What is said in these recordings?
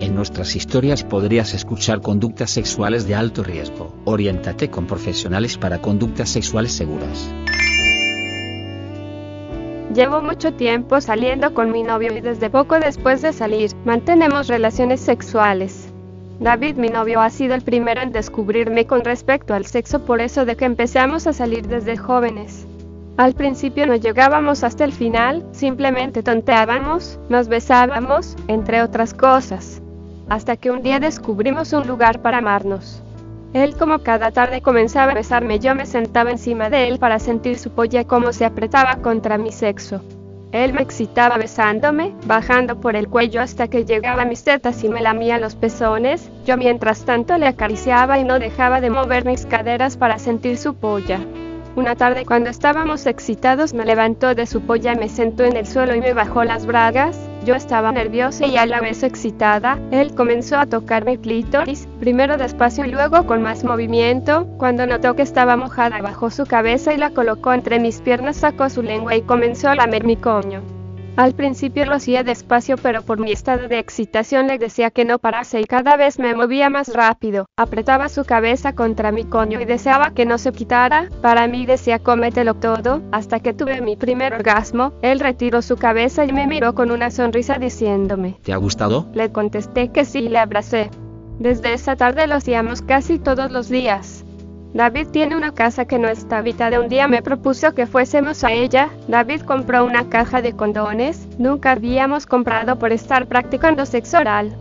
En nuestras historias podrías escuchar conductas sexuales de alto riesgo. Oriéntate con profesionales para conductas sexuales seguras. Llevo mucho tiempo saliendo con mi novio y desde poco después de salir, mantenemos relaciones sexuales. David, mi novio, ha sido el primero en descubrirme con respecto al sexo por eso de que empezamos a salir desde jóvenes. Al principio no llegábamos hasta el final, simplemente tonteábamos, nos besábamos, entre otras cosas hasta que un día descubrimos un lugar para amarnos. Él como cada tarde comenzaba a besarme, yo me sentaba encima de él para sentir su polla como se apretaba contra mi sexo. Él me excitaba besándome, bajando por el cuello hasta que llegaba a mis tetas y me lamía los pezones, yo mientras tanto le acariciaba y no dejaba de mover mis caderas para sentir su polla. Una tarde cuando estábamos excitados me levantó de su polla, me sentó en el suelo y me bajó las bragas, yo estaba nerviosa y a la vez excitada. Él comenzó a tocar mi clítoris, primero despacio y luego con más movimiento. Cuando notó que estaba mojada, bajó su cabeza y la colocó entre mis piernas, sacó su lengua y comenzó a lamer mi coño. Al principio lo hacía despacio pero por mi estado de excitación le decía que no parase y cada vez me movía más rápido, apretaba su cabeza contra mi coño y deseaba que no se quitara, para mí decía cómetelo todo, hasta que tuve mi primer orgasmo, él retiró su cabeza y me miró con una sonrisa diciéndome, ¿Te ha gustado? Le contesté que sí y le abracé. Desde esa tarde lo hacíamos casi todos los días. David tiene una casa que no está habitada. Un día me propuso que fuésemos a ella. David compró una caja de condones. Nunca habíamos comprado por estar practicando sexo oral.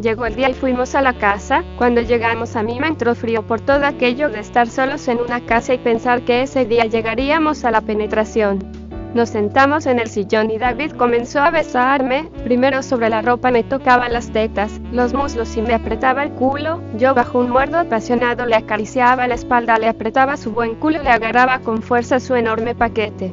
Llegó el día y fuimos a la casa. Cuando llegamos a mí me entró frío por todo aquello de estar solos en una casa y pensar que ese día llegaríamos a la penetración. Nos sentamos en el sillón y David comenzó a besarme, primero sobre la ropa me tocaba las tetas, los muslos y me apretaba el culo, yo bajo un muerdo apasionado le acariciaba la espalda, le apretaba su buen culo y le agarraba con fuerza su enorme paquete.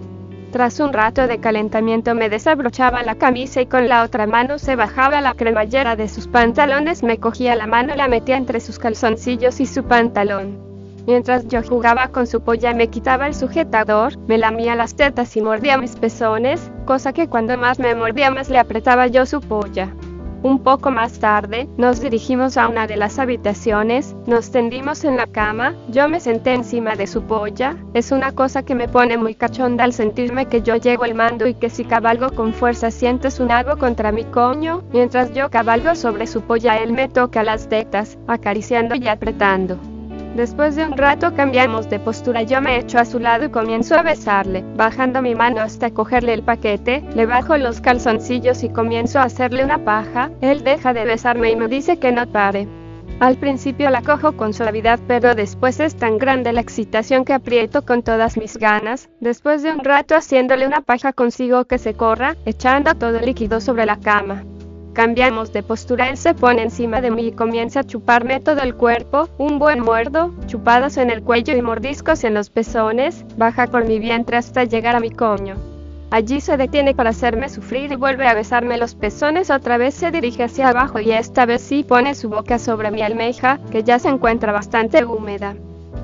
Tras un rato de calentamiento me desabrochaba la camisa y con la otra mano se bajaba la cremallera de sus pantalones, me cogía la mano y la metía entre sus calzoncillos y su pantalón. Mientras yo jugaba con su polla me quitaba el sujetador, me lamía las tetas y mordía mis pezones, cosa que cuando más me mordía más le apretaba yo su polla. Un poco más tarde, nos dirigimos a una de las habitaciones, nos tendimos en la cama, yo me senté encima de su polla, es una cosa que me pone muy cachonda al sentirme que yo llego el mando y que si cabalgo con fuerza sientes un algo contra mi coño, mientras yo cabalgo sobre su polla él me toca las tetas, acariciando y apretando. Después de un rato cambiamos de postura, yo me echo a su lado y comienzo a besarle, bajando mi mano hasta cogerle el paquete, le bajo los calzoncillos y comienzo a hacerle una paja, él deja de besarme y me dice que no pare. Al principio la cojo con suavidad, pero después es tan grande la excitación que aprieto con todas mis ganas. Después de un rato haciéndole una paja consigo que se corra, echando todo el líquido sobre la cama. Cambiamos de postura, él se pone encima de mí y comienza a chuparme todo el cuerpo, un buen muerdo, chupadas en el cuello y mordiscos en los pezones, baja por mi vientre hasta llegar a mi coño. Allí se detiene para hacerme sufrir y vuelve a besarme los pezones, otra vez se dirige hacia abajo y esta vez sí pone su boca sobre mi almeja, que ya se encuentra bastante húmeda.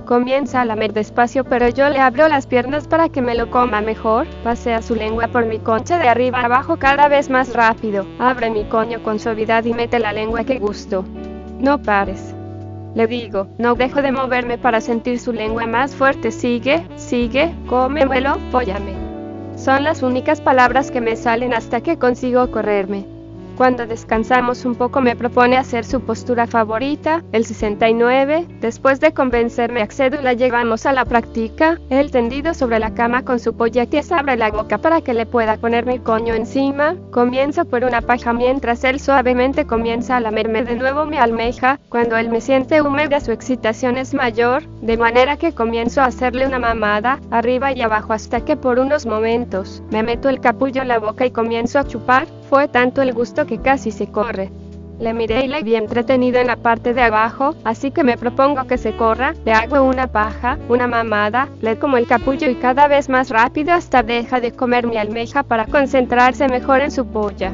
Comienza a lamer despacio pero yo le abro las piernas para que me lo coma mejor, pasea su lengua por mi concha de arriba abajo cada vez más rápido, abre mi coño con suavidad y mete la lengua que gusto. No pares. Le digo, no dejo de moverme para sentir su lengua más fuerte, sigue, sigue, cómemelo, póllame. Son las únicas palabras que me salen hasta que consigo correrme. Cuando descansamos un poco me propone hacer su postura favorita, el 69. Después de convencerme accedo y la llevamos a la práctica. Él tendido sobre la cama con su polla tiesa abre la boca para que le pueda poner mi coño encima. Comienza por una paja mientras él suavemente comienza a lamerme de nuevo mi almeja. Cuando él me siente húmeda su excitación es mayor, de manera que comienzo a hacerle una mamada, arriba y abajo hasta que por unos momentos me meto el capullo en la boca y comienzo a chupar. Fue tanto el gusto que casi se corre. Le miré y le vi entretenido en la parte de abajo, así que me propongo que se corra, le hago una paja, una mamada, le como el capullo y cada vez más rápido hasta deja de comer mi almeja para concentrarse mejor en su polla.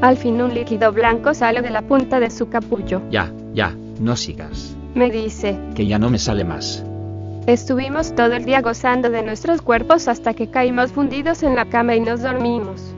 Al fin un líquido blanco sale de la punta de su capullo. Ya, ya, no sigas. Me dice, Que ya no me sale más. estuvimos todo el día gozando de nuestros cuerpos hasta que caímos fundidos en la cama y nos dormimos.